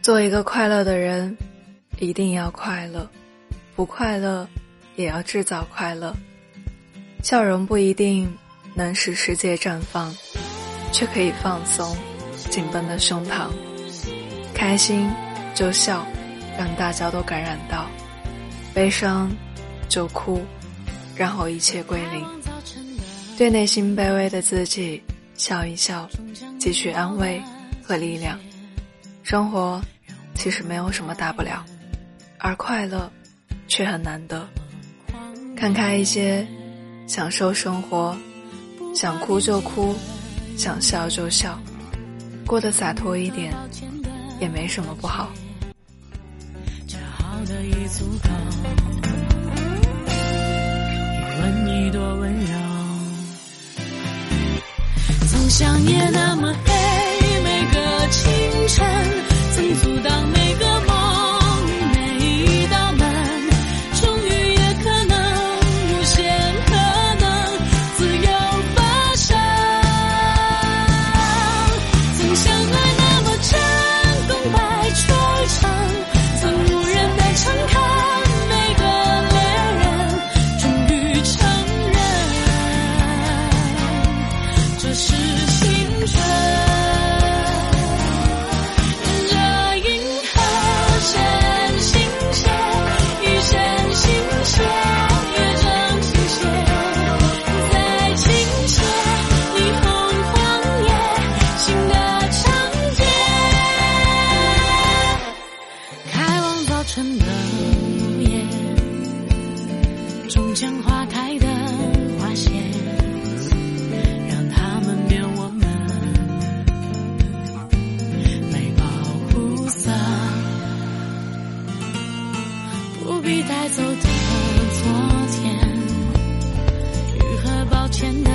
做一个快乐的人，一定要快乐，不快乐也要制造快乐。笑容不一定能使世界绽放，却可以放松紧绷的胸膛。开心就笑，让大家都感染到；悲伤就哭，然后一切归零。对内心卑微的自己笑一笑，汲取安慰和力量。生活其实没有什么大不了，而快乐却很难得。看开一些，享受生活，想哭就哭，想笑就笑，过得洒脱一点，也没什么不好。从想也那么黑不必带走的昨天愈合抱歉的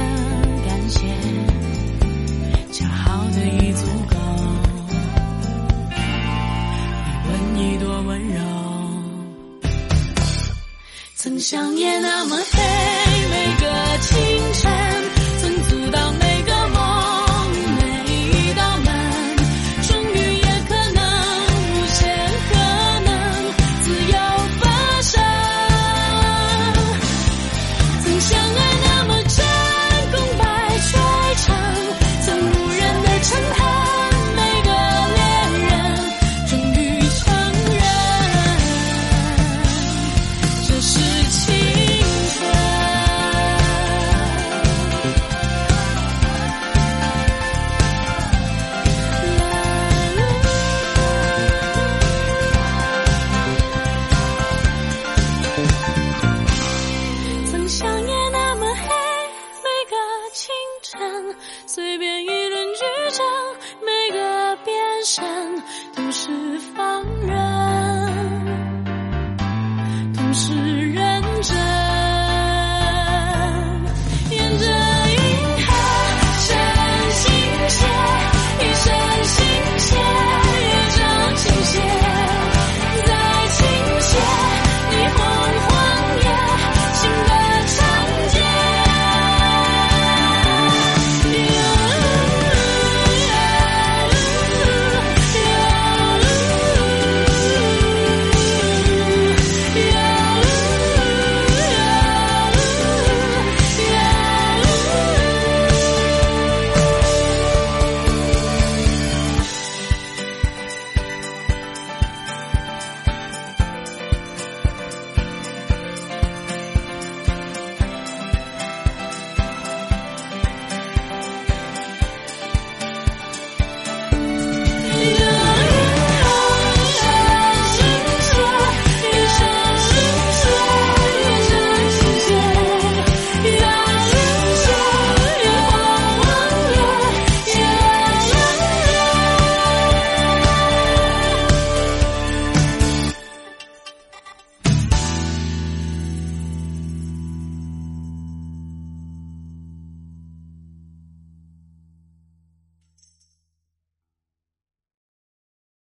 感谢？恰好的已足够。你问你多温柔。曾想念那么像夜那么黑，每个清晨，随便一轮剧阵，每个变身都是放任，同时。